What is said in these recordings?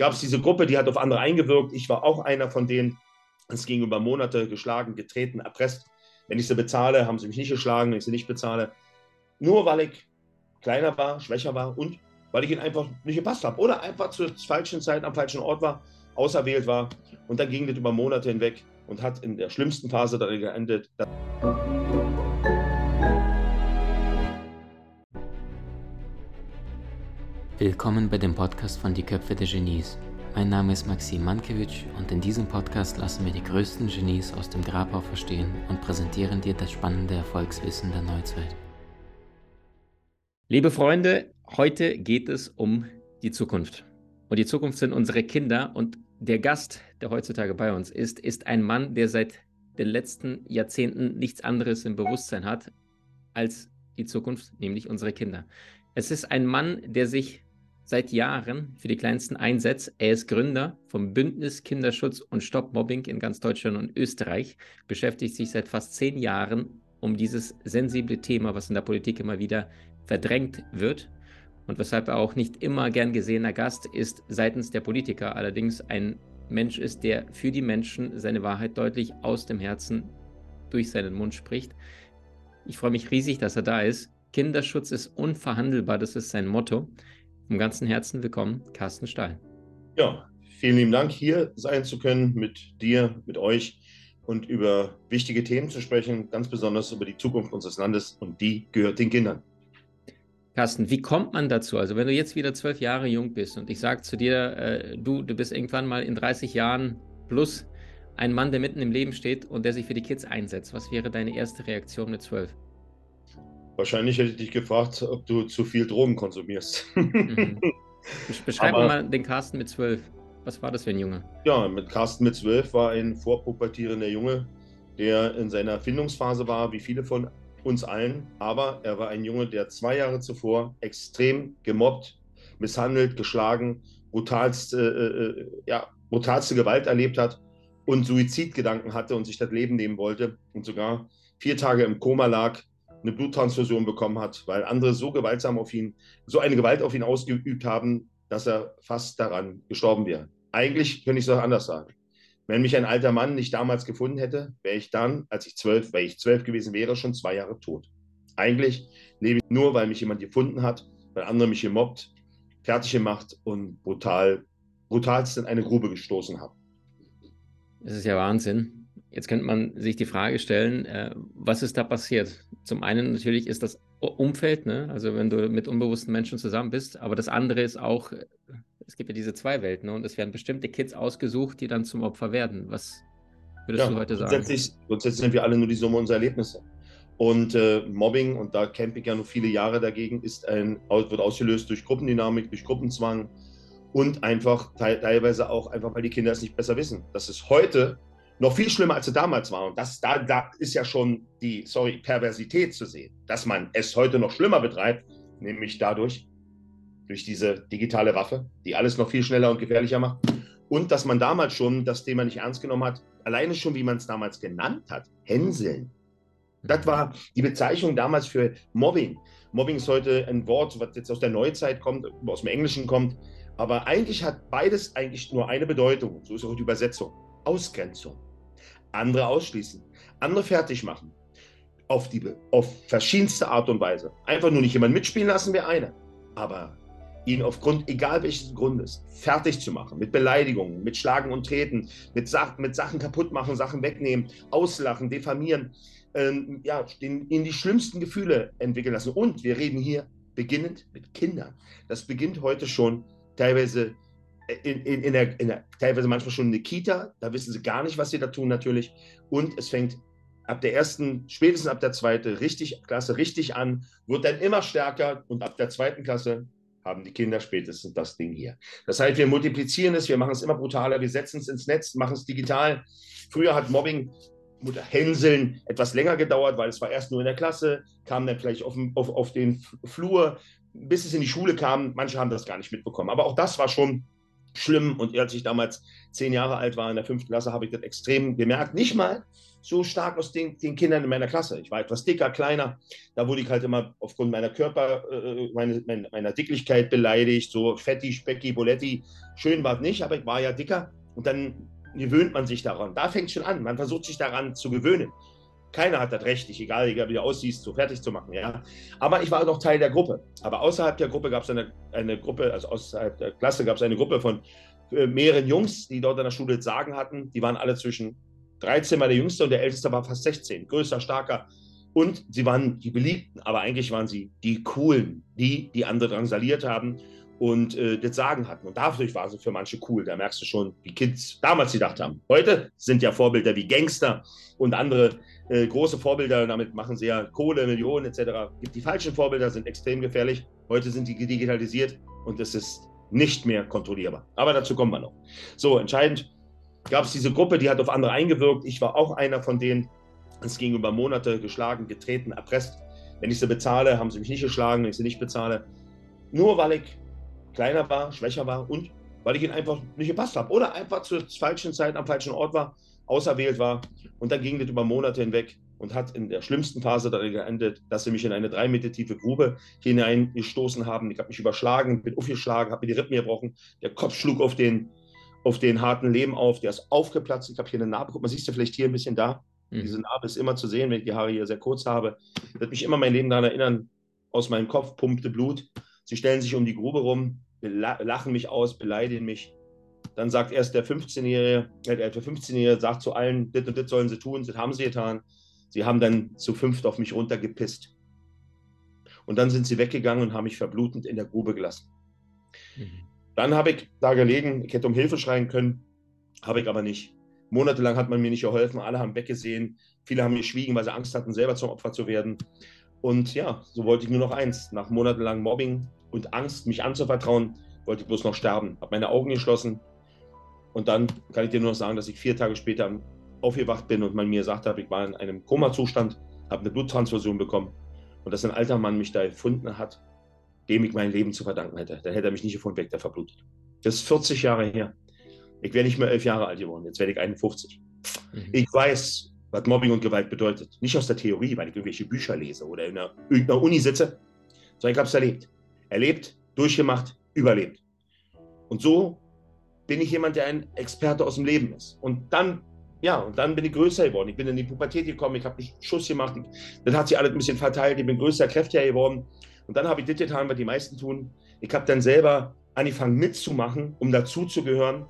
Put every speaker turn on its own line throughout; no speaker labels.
gab es diese Gruppe, die hat auf andere eingewirkt. Ich war auch einer von denen. Es ging über Monate geschlagen, getreten, erpresst. Wenn ich sie bezahle, haben sie mich nicht geschlagen, wenn ich sie nicht bezahle. Nur weil ich kleiner war, schwächer war und weil ich ihnen einfach nicht gepasst habe oder einfach zur falschen Zeit am falschen Ort war, auserwählt war. Und dann ging das über Monate hinweg und hat in der schlimmsten Phase dann geendet.
Willkommen bei dem Podcast von Die Köpfe der Genies. Mein Name ist Maxim Mankewitsch und in diesem Podcast lassen wir die größten Genies aus dem Grabau verstehen und präsentieren dir das spannende Erfolgswissen der Neuzeit.
Liebe Freunde, heute geht es um die Zukunft. Und die Zukunft sind unsere Kinder. Und der Gast, der heutzutage bei uns ist, ist ein Mann, der seit den letzten Jahrzehnten nichts anderes im Bewusstsein hat als die Zukunft, nämlich unsere Kinder. Es ist ein Mann, der sich seit Jahren für die Kleinsten einsetzt. Er ist Gründer vom Bündnis Kinderschutz und Stopp Mobbing in ganz Deutschland und Österreich, beschäftigt sich seit fast zehn Jahren um dieses sensible Thema, was in der Politik immer wieder verdrängt wird. Und weshalb er auch nicht immer gern gesehener Gast ist seitens der Politiker, allerdings ein Mensch ist, der für die Menschen seine Wahrheit deutlich aus dem Herzen durch seinen Mund spricht. Ich freue mich riesig, dass er da ist. Kinderschutz ist unverhandelbar, das ist sein Motto. Vom ganzen Herzen willkommen, Carsten Stahl.
Ja, vielen lieben Dank, hier sein zu können mit dir, mit euch und über wichtige Themen zu sprechen, ganz besonders über die Zukunft unseres Landes und die gehört den Kindern.
Carsten, wie kommt man dazu? Also wenn du jetzt wieder zwölf Jahre jung bist und ich sage zu dir, äh, du, du bist irgendwann mal in 30 Jahren plus ein Mann, der mitten im Leben steht und der sich für die Kids einsetzt, was wäre deine erste Reaktion mit zwölf?
Wahrscheinlich hätte ich dich gefragt, ob du zu viel Drogen konsumierst.
Mhm. Beschreib Aber, mal den Carsten mit zwölf. Was war das für ein Junge?
Ja, mit Carsten mit zwölf war ein vorpubertierender Junge, der in seiner Erfindungsphase war, wie viele von uns allen. Aber er war ein Junge, der zwei Jahre zuvor extrem gemobbt, misshandelt, geschlagen, brutalste, äh, äh, ja, brutalste Gewalt erlebt hat und Suizidgedanken hatte und sich das Leben nehmen wollte und sogar vier Tage im Koma lag eine Bluttransfusion bekommen hat, weil andere so gewaltsam auf ihn, so eine Gewalt auf ihn ausgeübt haben, dass er fast daran gestorben wäre. Eigentlich könnte ich es auch anders sagen. Wenn mich ein alter Mann nicht damals gefunden hätte, wäre ich dann, als ich zwölf, weil ich zwölf gewesen wäre, schon zwei Jahre tot. Eigentlich lebe ich nur, weil mich jemand gefunden hat, weil andere mich gemobbt, fertig gemacht und brutal, brutalst in eine Grube gestoßen haben.
Das ist ja Wahnsinn. Jetzt könnte man sich die Frage stellen, äh, was ist da passiert? Zum einen natürlich ist das Umfeld, ne? also wenn du mit unbewussten Menschen zusammen bist, aber das andere ist auch, äh, es gibt ja diese zwei Welten ne? und es werden bestimmte Kids ausgesucht, die dann zum Opfer werden. Was würdest ja, du heute sagen?
Grundsätzlich, grundsätzlich sind wir alle nur die Summe unserer Erlebnisse. Und äh, Mobbing, und da campe ich ja nur viele Jahre dagegen, ist ein, wird ausgelöst durch Gruppendynamik, durch Gruppenzwang und einfach teilweise auch einfach, weil die Kinder es nicht besser wissen. Das ist heute noch viel schlimmer, als es damals war. Und das, da, da ist ja schon die, sorry, Perversität zu sehen, dass man es heute noch schlimmer betreibt, nämlich dadurch, durch diese digitale Waffe, die alles noch viel schneller und gefährlicher macht. Und dass man damals schon das Thema nicht ernst genommen hat, alleine schon, wie man es damals genannt hat, Hänseln. Das war die Bezeichnung damals für Mobbing. Mobbing ist heute ein Wort, was jetzt aus der Neuzeit kommt, aus dem Englischen kommt. Aber eigentlich hat beides eigentlich nur eine Bedeutung. So ist auch die Übersetzung. Ausgrenzung andere ausschließen, andere fertig machen. Auf, die, auf verschiedenste Art und Weise. Einfach nur nicht jemanden mitspielen lassen, wäre eine. Aber ihn aufgrund, egal welches Grundes, fertig zu machen, mit Beleidigungen, mit Schlagen und Treten, mit, Sa mit Sachen kaputt machen, Sachen wegnehmen, auslachen, diffamieren, ähm, ja, den, in die schlimmsten Gefühle entwickeln lassen. Und wir reden hier beginnend mit Kindern. Das beginnt heute schon teilweise in, in, in, der, in der, teilweise manchmal schon in der Kita, da wissen sie gar nicht, was sie da tun natürlich. Und es fängt ab der ersten, spätestens ab der zweiten richtig, Klasse richtig an, wird dann immer stärker und ab der zweiten Klasse haben die Kinder spätestens das Ding hier. Das heißt, wir multiplizieren es, wir machen es immer brutaler, wir setzen es ins Netz, machen es digital. Früher hat Mobbing Hänseln etwas länger gedauert, weil es war erst nur in der Klasse, kam dann vielleicht auf, auf, auf den Flur, bis es in die Schule kam. Manche haben das gar nicht mitbekommen. Aber auch das war schon schlimm. Und als ich damals zehn Jahre alt war, in der fünften Klasse, habe ich das extrem gemerkt. Nicht mal so stark aus den, den, Kindern in meiner Klasse. Ich war etwas dicker, kleiner. Da wurde ich halt immer aufgrund meiner Körper, äh, meine, meine, meiner Dicklichkeit beleidigt. So fetti, specki, boletti. Schön war es nicht, aber ich war ja dicker. Und dann gewöhnt man sich daran. Da fängt es schon an. Man versucht sich daran zu gewöhnen. Keiner hat das Recht, dich, egal wie du aussiehst, so fertig zu machen. Ja? Aber ich war noch Teil der Gruppe. Aber außerhalb der Gruppe gab es eine, eine Gruppe, also außerhalb der Klasse gab es eine Gruppe von äh, mehreren Jungs, die dort in der Schule Sagen hatten. Die waren alle zwischen 13 war der Jüngste und der Älteste war fast 16. Größer, starker. Und sie waren die Beliebten, aber eigentlich waren sie die Coolen, die die andere drangsaliert haben und äh, das Sagen hatten. Und dadurch war sie für manche cool. Da merkst du schon, wie Kids damals gedacht haben. Heute sind ja Vorbilder wie Gangster und andere äh, große Vorbilder. Damit machen sie ja Kohle, Millionen etc. Die falschen Vorbilder sind extrem gefährlich. Heute sind die digitalisiert und es ist nicht mehr kontrollierbar. Aber dazu kommen wir noch. So, entscheidend gab es diese Gruppe, die hat auf andere eingewirkt. Ich war auch einer von denen. Es ging über Monate geschlagen, getreten, erpresst. Wenn ich sie bezahle, haben sie mich nicht geschlagen, wenn ich sie nicht bezahle. Nur weil ich kleiner war, schwächer war und weil ich ihnen einfach nicht gepasst habe. Oder einfach zur falschen Zeit am falschen Ort war, auserwählt war. Und dann ging das über Monate hinweg und hat in der schlimmsten Phase darin geendet, dass sie mich in eine drei Meter tiefe Grube hineingestoßen haben. Ich habe mich überschlagen, bin aufgeschlagen, habe mir die Rippen gebrochen. Der Kopf schlug auf den auf den harten Lehm auf, der ist aufgeplatzt. Ich habe hier eine Narbe, guck mal, siehst du vielleicht hier ein bisschen da? Mhm. Diese Narbe ist immer zu sehen, wenn ich die Haare hier sehr kurz habe. Das wird mich immer mein Leben daran erinnern, aus meinem Kopf pumpte Blut. Sie stellen sich um die Grube rum, lachen mich aus, beleidigen mich. Dann sagt erst der 15-Jährige, äh, der 15-Jährige sagt zu allen, das und das sollen sie tun, das haben sie getan. Sie haben dann zu fünft auf mich runtergepisst. Und dann sind sie weggegangen und haben mich verblutend in der Grube gelassen. Mhm. Dann habe ich da gelegen, ich hätte um Hilfe schreien können, habe ich aber nicht. Monatelang hat man mir nicht geholfen, alle haben weggesehen, viele haben geschwiegen, weil sie Angst hatten, selber zum Opfer zu werden. Und ja, so wollte ich nur noch eins. Nach monatelang Mobbing und Angst, mich anzuvertrauen, wollte ich bloß noch sterben. Habe meine Augen geschlossen. Und dann kann ich dir nur noch sagen, dass ich vier Tage später aufgewacht bin und man mir gesagt hat, ich war in einem Koma-Zustand, habe eine Bluttransfusion bekommen. Und dass ein alter Mann mich da gefunden hat dem ich mein Leben zu verdanken hätte. Dann hätte er mich nicht gefunden, weg, der verblutet. Das ist 40 Jahre her. Ich wäre nicht mehr elf Jahre alt geworden, jetzt werde ich 51. Mhm. Ich weiß, was Mobbing und Gewalt bedeutet. Nicht aus der Theorie, weil ich irgendwelche Bücher lese oder in einer, irgendeiner Uni sitze, sondern ich habe es erlebt. Erlebt, durchgemacht, überlebt. Und so bin ich jemand, der ein Experte aus dem Leben ist. Und dann, ja, und dann bin ich größer geworden. Ich bin in die Pubertät gekommen, ich habe einen Schuss gemacht. Dann hat sich alles ein bisschen verteilt, ich bin größer, kräftiger geworden. Und dann habe ich das getan, was die meisten tun. Ich habe dann selber angefangen mitzumachen, um dazuzugehören.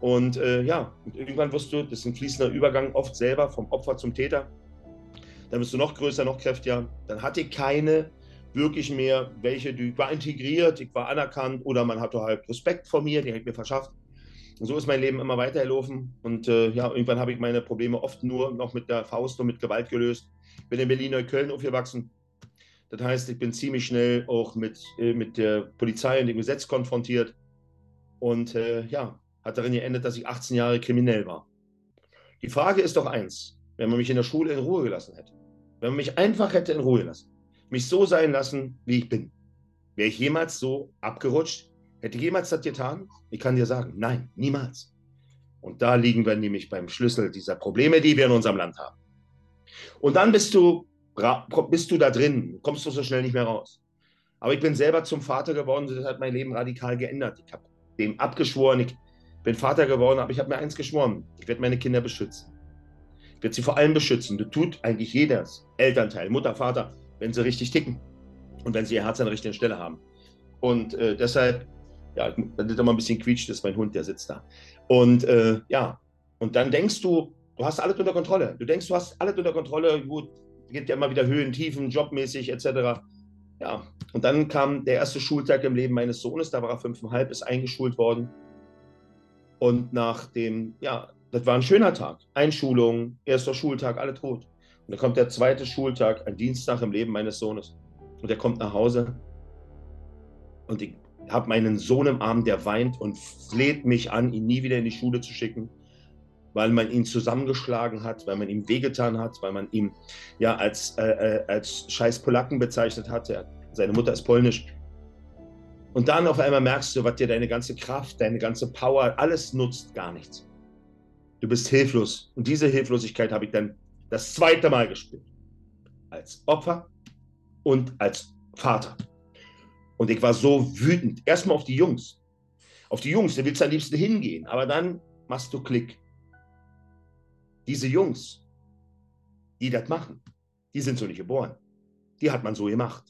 Und äh, ja, und irgendwann wirst du, das ist ein fließender Übergang, oft selber vom Opfer zum Täter. Dann wirst du noch größer, noch kräftiger. Dann hatte ich keine wirklich mehr, welche, die war integriert, ich war anerkannt oder man hatte halt Respekt vor mir, die ich mir verschafft. Und so ist mein Leben immer weitergelaufen. Und äh, ja, irgendwann habe ich meine Probleme oft nur noch mit der Faust und mit Gewalt gelöst. Bin in Berlin-Neukölln aufgewachsen, das heißt, ich bin ziemlich schnell auch mit, äh, mit der Polizei und dem Gesetz konfrontiert. Und äh, ja, hat darin geendet, dass ich 18 Jahre kriminell war. Die Frage ist doch eins, wenn man mich in der Schule in Ruhe gelassen hätte, wenn man mich einfach hätte in Ruhe gelassen, mich so sein lassen, wie ich bin, wäre ich jemals so abgerutscht? Hätte ich jemals das getan? Ich kann dir sagen, nein, niemals. Und da liegen wir nämlich beim Schlüssel dieser Probleme, die wir in unserem Land haben. Und dann bist du bist du da drin, kommst du so schnell nicht mehr raus. Aber ich bin selber zum Vater geworden, das hat mein Leben radikal geändert. Ich habe dem abgeschworen, ich bin Vater geworden, aber ich habe mir eins geschworen, ich werde meine Kinder beschützen. Ich werde sie vor allem beschützen. Das tut eigentlich jedes Elternteil, Mutter, Vater, wenn sie richtig ticken und wenn sie ihr Herz an der richtigen Stelle haben. Und äh, deshalb, ja, dann ist immer ein bisschen quietscht, das ist mein Hund, der sitzt da. Und äh, ja, und dann denkst du, du hast alles unter Kontrolle. Du denkst, du hast alles unter Kontrolle, gut, gibt ja immer wieder Höhen, Tiefen, jobmäßig etc. Ja, und dann kam der erste Schultag im Leben meines Sohnes, da war er fünfeinhalb, ist eingeschult worden. Und nach dem, ja, das war ein schöner Tag. Einschulung, erster Schultag, alle tot. Und dann kommt der zweite Schultag, ein Dienstag im Leben meines Sohnes. Und er kommt nach Hause und ich habe meinen Sohn im Arm, der weint und fleht mich an, ihn nie wieder in die Schule zu schicken weil man ihn zusammengeschlagen hat, weil man ihm wehgetan hat, weil man ihn ja als, äh, äh als scheiß Polacken bezeichnet hat. Er, seine Mutter ist polnisch. Und dann auf einmal merkst du, was dir deine ganze Kraft, deine ganze Power, alles nutzt gar nichts. Du bist hilflos. Und diese Hilflosigkeit habe ich dann das zweite Mal gespürt. Als Opfer und als Vater. Und ich war so wütend. Erstmal auf die Jungs. Auf die Jungs, da willst du am liebsten hingehen. Aber dann machst du Klick. Diese Jungs, die das machen, die sind so nicht geboren. Die hat man so gemacht.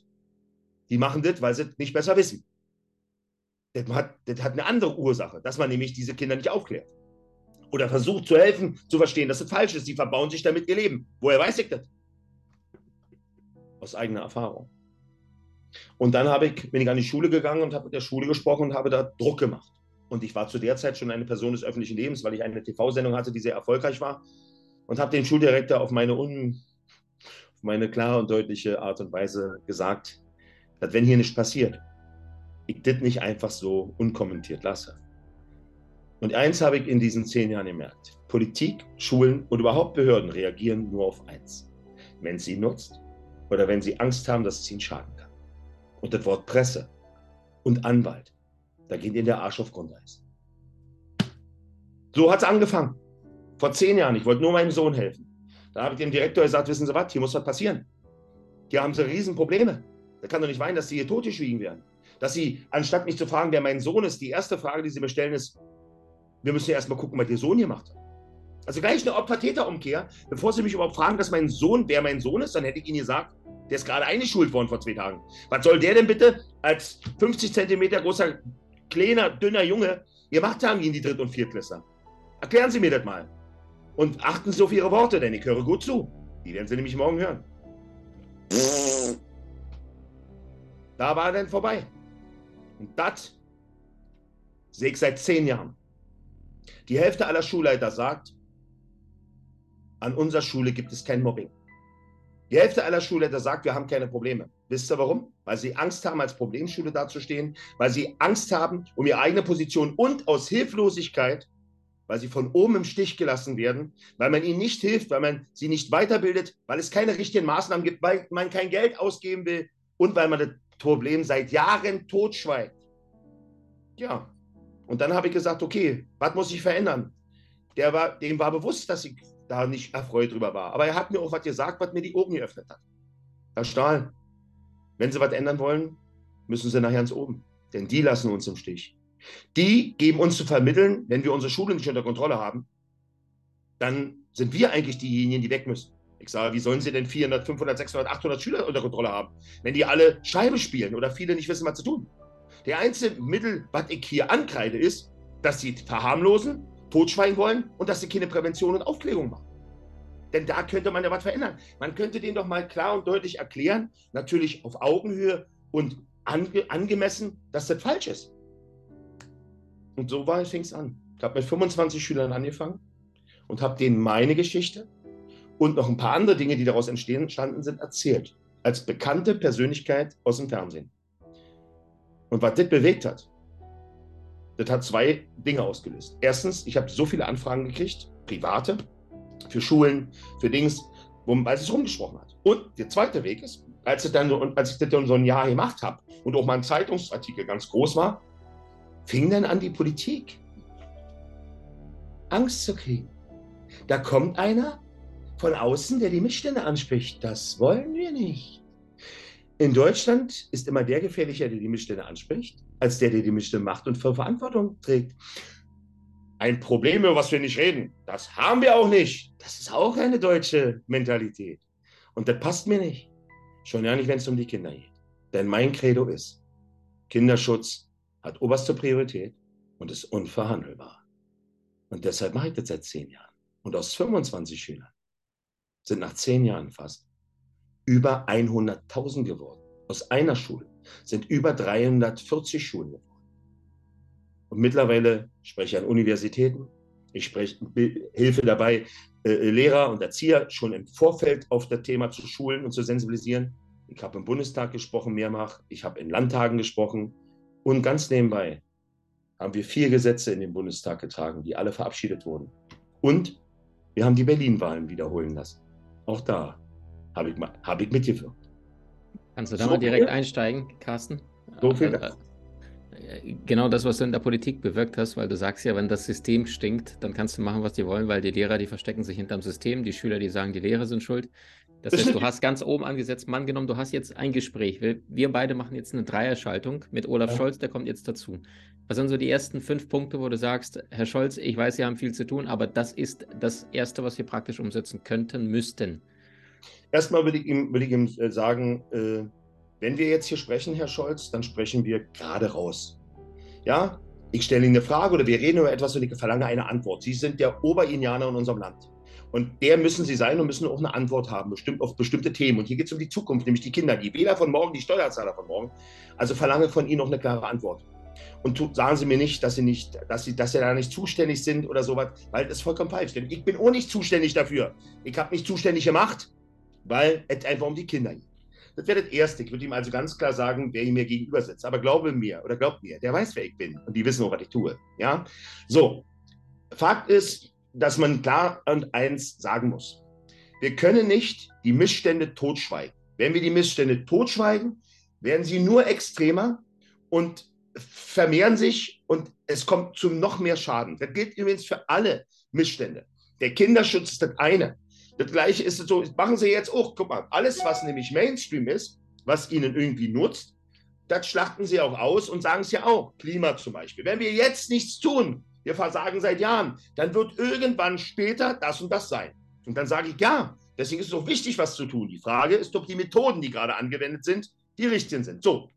Die machen das, weil sie nicht besser wissen. Das hat, das hat eine andere Ursache, dass man nämlich diese Kinder nicht aufklärt. Oder versucht zu helfen, zu verstehen, dass es falsch ist. Die verbauen sich damit ihr Leben. Woher weiß ich das? Aus eigener Erfahrung. Und dann ich, bin ich an die Schule gegangen und habe mit der Schule gesprochen und habe da Druck gemacht. Und ich war zu der Zeit schon eine Person des öffentlichen Lebens, weil ich eine TV-Sendung hatte, die sehr erfolgreich war. Und habe dem Schuldirektor auf meine, un, auf meine klare und deutliche Art und Weise gesagt, dass wenn hier nichts passiert, ich das nicht einfach so unkommentiert lasse. Und eins habe ich in diesen zehn Jahren gemerkt. Politik, Schulen und überhaupt Behörden reagieren nur auf eins. Wenn sie nutzt oder wenn sie Angst haben, dass es ihnen schaden kann. Und das Wort Presse und Anwalt, da geht ihnen der Arsch auf Grundeis. So hat es angefangen. Vor zehn Jahren. Ich wollte nur meinem Sohn helfen. Da habe ich dem Direktor gesagt, wissen Sie was, hier muss was passieren. Hier haben Sie Riesenprobleme. Da kann doch nicht weinen, dass Sie hier totgeschwiegen werden dass sie, anstatt mich zu fragen, wer mein Sohn ist, die erste Frage, die sie mir stellen, ist, wir müssen ja erstmal gucken, was ihr Sohn hier macht. Also gleich eine Opfer-Täter-Umkehr. Bevor sie mich überhaupt fragen, dass mein Sohn, wer mein Sohn ist, dann hätte ich ihnen gesagt, der ist gerade eingeschult worden vor zwei Tagen. Was soll der denn bitte als 50 Zentimeter großer, kleiner, dünner Junge gemacht haben gegen die Dritt- und Viertklässler? Erklären Sie mir das mal. Und achten Sie auf Ihre Worte, denn ich höre gut zu. Die werden Sie nämlich morgen hören. Da war er dann vorbei. Und das sehe ich seit zehn Jahren. Die Hälfte aller Schulleiter sagt, an unserer Schule gibt es kein Mobbing. Die Hälfte aller Schulleiter sagt, wir haben keine Probleme. Wisst ihr warum? Weil sie Angst haben, als Problemschule dazustehen, weil sie Angst haben um ihre eigene Position und aus Hilflosigkeit, weil sie von oben im Stich gelassen werden, weil man ihnen nicht hilft, weil man sie nicht weiterbildet, weil es keine richtigen Maßnahmen gibt, weil man kein Geld ausgeben will und weil man das Problem seit Jahren totschweigt. Ja, und dann habe ich gesagt, okay, was muss ich verändern? Der war, dem war bewusst, dass ich da nicht erfreut drüber war. Aber er hat mir auch was gesagt, was mir die Augen geöffnet hat. Herr Stahl, wenn Sie was ändern wollen, müssen Sie nachher ins Oben. Denn die lassen uns im Stich. Die geben uns zu vermitteln, wenn wir unsere Schule nicht unter Kontrolle haben, dann sind wir eigentlich diejenigen, die weg müssen. Ich sage, wie sollen sie denn 400, 500, 600, 800 Schüler unter Kontrolle haben, wenn die alle Scheibe spielen oder viele nicht wissen, was zu tun? Der einzige Mittel, was ich hier ankreide, ist, dass sie verharmlosen, totschweigen wollen und dass sie keine Prävention und Aufklärung machen. Denn da könnte man ja was verändern. Man könnte denen doch mal klar und deutlich erklären, natürlich auf Augenhöhe und ange angemessen, dass das falsch ist. Und so fing es an. Ich habe mit 25 Schülern angefangen und habe denen meine Geschichte und noch ein paar andere Dinge, die daraus entstanden sind, erzählt. Als bekannte Persönlichkeit aus dem Fernsehen. Und was das bewegt hat, das hat zwei Dinge ausgelöst. Erstens, ich habe so viele Anfragen gekriegt, private, für Schulen, für Dings, wo, weil es rumgesprochen hat. Und der zweite Weg ist, als ich, dann, als ich das dann so ein Jahr gemacht habe und auch mein Zeitungsartikel ganz groß war, fing dann an die Politik Angst zu kriegen. Da kommt einer von außen, der die Missstände anspricht. Das wollen wir nicht. In Deutschland ist immer der gefährlicher, der die Missstände anspricht, als der, der die Missstände macht und für Verantwortung trägt. Ein Problem, über was wir nicht reden, das haben wir auch nicht. Das ist auch eine deutsche Mentalität. Und das passt mir nicht. Schon ja nicht, wenn es um die Kinder geht. Denn mein Credo ist, Kinderschutz hat oberste Priorität und ist unverhandelbar. Und deshalb mache ich das seit zehn Jahren. Und aus 25 Schülern sind nach zehn Jahren fast über 100.000 geworden. Aus einer Schule sind über 340 Schulen geworden. Und mittlerweile spreche ich an Universitäten, ich spreche, Hilfe dabei, äh, Lehrer und Erzieher schon im Vorfeld auf das Thema zu schulen und zu sensibilisieren. Ich habe im Bundestag gesprochen mehrfach, ich habe in Landtagen gesprochen und ganz nebenbei haben wir vier Gesetze in den Bundestag getragen, die alle verabschiedet wurden. Und wir haben die Berlin-Wahlen wiederholen lassen. Auch da habe ich, hab ich mitgewirkt.
Kannst du da so mal direkt viel? einsteigen, Carsten?
So viel. Äh,
genau das, was du in der Politik bewirkt hast, weil du sagst ja, wenn das System stinkt, dann kannst du machen, was die wollen, weil die Lehrer, die verstecken sich hinterm System, die Schüler, die sagen, die Lehrer sind schuld. Das heißt, du hast ganz oben angesetzt, Mann genommen, du hast jetzt ein Gespräch. Wir, wir beide machen jetzt eine Dreierschaltung mit Olaf ja. Scholz, der kommt jetzt dazu. Was sind so die ersten fünf Punkte, wo du sagst, Herr Scholz, ich weiß, Sie haben viel zu tun, aber das ist das Erste, was wir praktisch umsetzen könnten, müssten?
Erstmal würde ich ihm, würde ich ihm äh, sagen, äh, wenn wir jetzt hier sprechen, Herr Scholz, dann sprechen wir gerade raus. Ja, ich stelle Ihnen eine Frage oder wir reden über etwas und ich verlange eine Antwort. Sie sind der Oberindianer in unserem Land. Und der müssen Sie sein und müssen auch eine Antwort haben, bestimmt auf bestimmte Themen. Und hier geht es um die Zukunft, nämlich die Kinder, die Wähler von morgen, die Steuerzahler von morgen. Also verlange von Ihnen noch eine klare Antwort. Und tu, sagen Sie mir nicht, dass Sie nicht, dass Sie, dass Sie da nicht zuständig sind oder sowas, weil das ist vollkommen falsch. Denn ich bin auch nicht zuständig dafür. Ich habe mich zuständig gemacht, weil es einfach um die Kinder geht. Das wäre das Erste. Ich würde ihm also ganz klar sagen, wer ihm mir gegenüber sitzt. Aber glaube mir oder glaubt mir, der weiß, wer ich bin. Und die wissen auch, was ich tue. Ja? So. Fakt ist, dass man klar und eins sagen muss. Wir können nicht die Missstände totschweigen. Wenn wir die Missstände totschweigen, werden sie nur extremer und vermehren sich und es kommt zu noch mehr Schaden. Das gilt übrigens für alle Missstände. Der Kinderschutz ist das eine. Das gleiche ist so, machen Sie jetzt auch, guck mal, alles, was nämlich Mainstream ist, was Ihnen irgendwie nutzt, das schlachten Sie auch aus und sagen es ja auch. Klima zum Beispiel. Wenn wir jetzt nichts tun, wir versagen seit Jahren, dann wird irgendwann später das und das sein. Und dann sage ich, ja, deswegen ist es so wichtig, was zu tun. Die Frage ist, ob die Methoden, die gerade angewendet sind, die richtigen sind. So.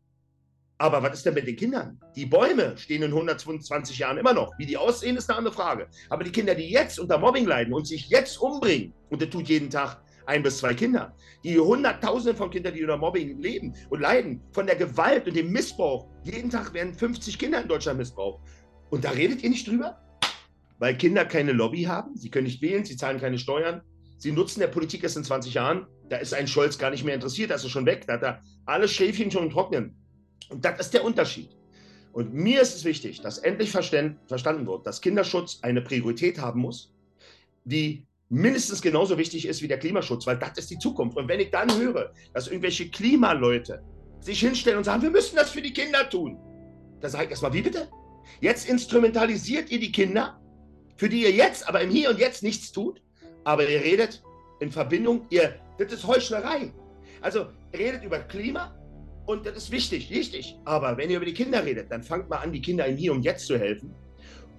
Aber was ist denn mit den Kindern? Die Bäume stehen in 120 Jahren immer noch. Wie die aussehen, ist eine andere Frage. Aber die Kinder, die jetzt unter Mobbing leiden und sich jetzt umbringen, und das tut jeden Tag ein bis zwei Kinder, die Hunderttausende von Kindern, die unter Mobbing leben und leiden, von der Gewalt und dem Missbrauch. Jeden Tag werden 50 Kinder in Deutschland missbraucht. Und da redet ihr nicht drüber? Weil Kinder keine Lobby haben, sie können nicht wählen, sie zahlen keine Steuern, sie nutzen der Politik erst in 20 Jahren. Da ist ein Scholz gar nicht mehr interessiert, da ist schon weg, da hat er alle Schäfchen schon trocknen. Und das ist der Unterschied. Und mir ist es wichtig, dass endlich verstanden wird, dass Kinderschutz eine Priorität haben muss, die mindestens genauso wichtig ist wie der Klimaschutz, weil das ist die Zukunft. Und wenn ich dann höre, dass irgendwelche Klimaleute sich hinstellen und sagen, wir müssen das für die Kinder tun, dann sage ich erstmal, wie bitte? Jetzt instrumentalisiert ihr die Kinder, für die ihr jetzt, aber im Hier und Jetzt nichts tut, aber ihr redet in Verbindung, ihr, das ist Heuchlerei. Also redet über Klima und das ist wichtig, richtig. Aber wenn ihr über die Kinder redet, dann fangt mal an, die Kinder im Hier und Jetzt zu helfen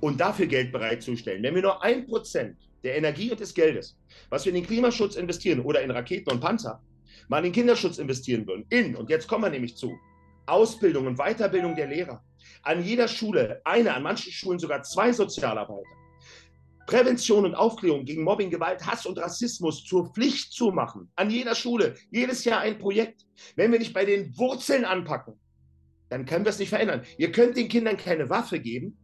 und dafür Geld bereitzustellen. Wenn wir nur ein Prozent der Energie und des Geldes, was wir in den Klimaschutz investieren oder in Raketen und Panzer, mal in den Kinderschutz investieren würden, in, und jetzt kommen wir nämlich zu, Ausbildung und Weiterbildung der Lehrer, an jeder Schule eine, an manchen Schulen sogar zwei Sozialarbeiter. Prävention und Aufklärung gegen Mobbing, Gewalt, Hass und Rassismus zur Pflicht zu machen. An jeder Schule, jedes Jahr ein Projekt. Wenn wir nicht bei den Wurzeln anpacken, dann können wir es nicht verändern. Ihr könnt den Kindern keine Waffe geben,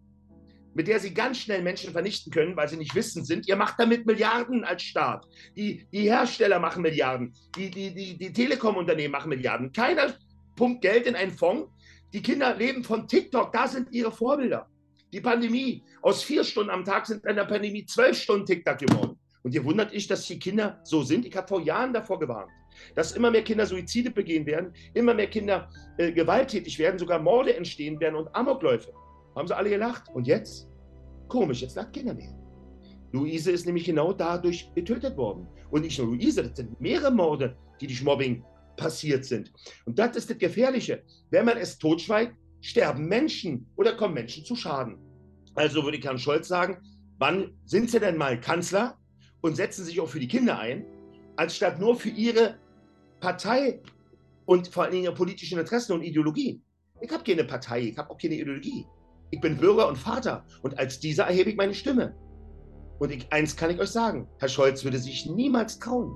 mit der sie ganz schnell Menschen vernichten können, weil sie nicht wissend sind. Ihr macht damit Milliarden als Staat. Die, die Hersteller machen Milliarden. Die, die, die, die Telekom-Unternehmen machen Milliarden. Keiner pumpt Geld in einen Fonds, die Kinder leben von TikTok, da sind ihre Vorbilder. Die Pandemie, aus vier Stunden am Tag sind in der Pandemie zwölf Stunden TikTok geworden. Und ihr wundert euch, dass die Kinder so sind. Ich habe vor Jahren davor gewarnt, dass immer mehr Kinder Suizide begehen werden, immer mehr Kinder äh, gewalttätig werden, sogar Morde entstehen werden und Amokläufe. Haben sie alle gelacht. Und jetzt? Komisch, jetzt lacht Kinder mehr. Luise ist nämlich genau dadurch getötet worden. Und nicht nur Luise, das sind mehrere Morde, die durch Mobbing passiert sind. Und das ist das Gefährliche. Wenn man es totschweigt, sterben Menschen oder kommen Menschen zu Schaden. Also würde ich Herrn Scholz sagen, wann sind Sie denn mal Kanzler und setzen sich auch für die Kinder ein, anstatt nur für Ihre Partei und vor allem Ihre politischen Interessen und Ideologie. Ich habe keine Partei, ich habe auch keine Ideologie. Ich bin Bürger und Vater und als dieser erhebe ich meine Stimme. Und ich, eins kann ich euch sagen, Herr Scholz würde sich niemals trauen,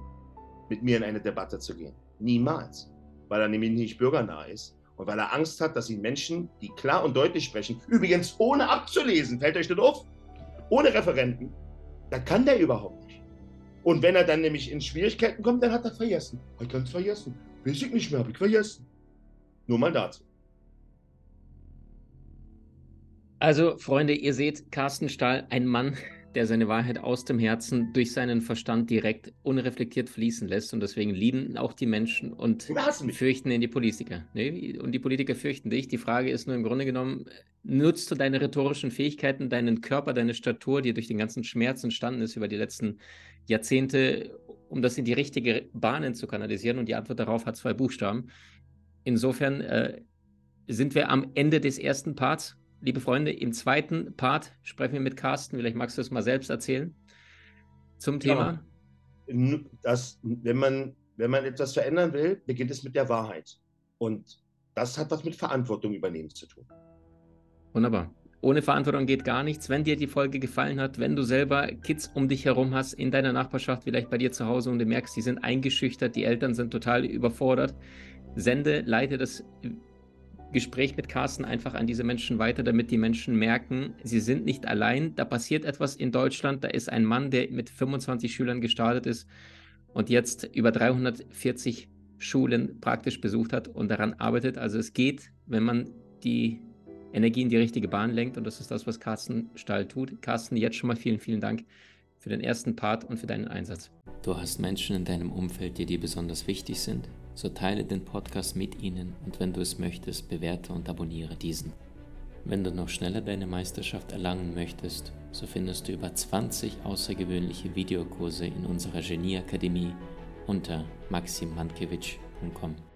mit mir in eine Debatte zu gehen. Niemals. Weil er nämlich nicht bürgernah ist und weil er Angst hat, dass ihn Menschen, die klar und deutlich sprechen, übrigens ohne abzulesen, fällt euch das auf? Ohne Referenten, da kann der überhaupt nicht. Und wenn er dann nämlich in Schwierigkeiten kommt, dann hat er vergessen. Ich kann es vergessen. Weiß ich nicht mehr, habe ich vergessen. Nur mal dazu.
Also, Freunde, ihr seht Carsten Stahl, ein Mann, der seine Wahrheit aus dem Herzen durch seinen Verstand direkt unreflektiert fließen lässt. Und deswegen lieben auch die Menschen und fürchten ihn die Politiker. Nee, und die Politiker fürchten dich. Die Frage ist nur im Grunde genommen, nutzt du deine rhetorischen Fähigkeiten, deinen Körper, deine Statur, die durch den ganzen Schmerz entstanden ist über die letzten Jahrzehnte, um das in die richtige Bahnen zu kanalisieren? Und die Antwort darauf hat zwei Buchstaben. Insofern äh, sind wir am Ende des ersten Parts. Liebe Freunde, im zweiten Part sprechen wir mit Carsten. Vielleicht magst du es mal selbst erzählen zum Thema.
Ja, das, wenn, man, wenn man etwas verändern will, beginnt es mit der Wahrheit. Und das hat was mit Verantwortung übernehmen zu tun.
Wunderbar. Ohne Verantwortung geht gar nichts. Wenn dir die Folge gefallen hat, wenn du selber Kids um dich herum hast, in deiner Nachbarschaft, vielleicht bei dir zu Hause und du merkst, die sind eingeschüchtert, die Eltern sind total überfordert, sende, leite das Gespräch mit Carsten einfach an diese Menschen weiter, damit die Menschen merken, sie sind nicht allein. Da passiert etwas in Deutschland. Da ist ein Mann, der mit 25 Schülern gestartet ist und jetzt über 340 Schulen praktisch besucht hat und daran arbeitet. Also es geht, wenn man die Energie in die richtige Bahn lenkt. Und das ist das, was Carsten Stahl tut. Carsten, jetzt schon mal vielen, vielen Dank für den ersten Part und für deinen Einsatz.
Du hast Menschen in deinem Umfeld, die dir besonders wichtig sind so teile den Podcast mit ihnen und wenn du es möchtest, bewerte und abonniere diesen. Wenn du noch schneller deine Meisterschaft erlangen möchtest, so findest du über 20 außergewöhnliche Videokurse in unserer Genieakademie unter maximmankiewicz.com.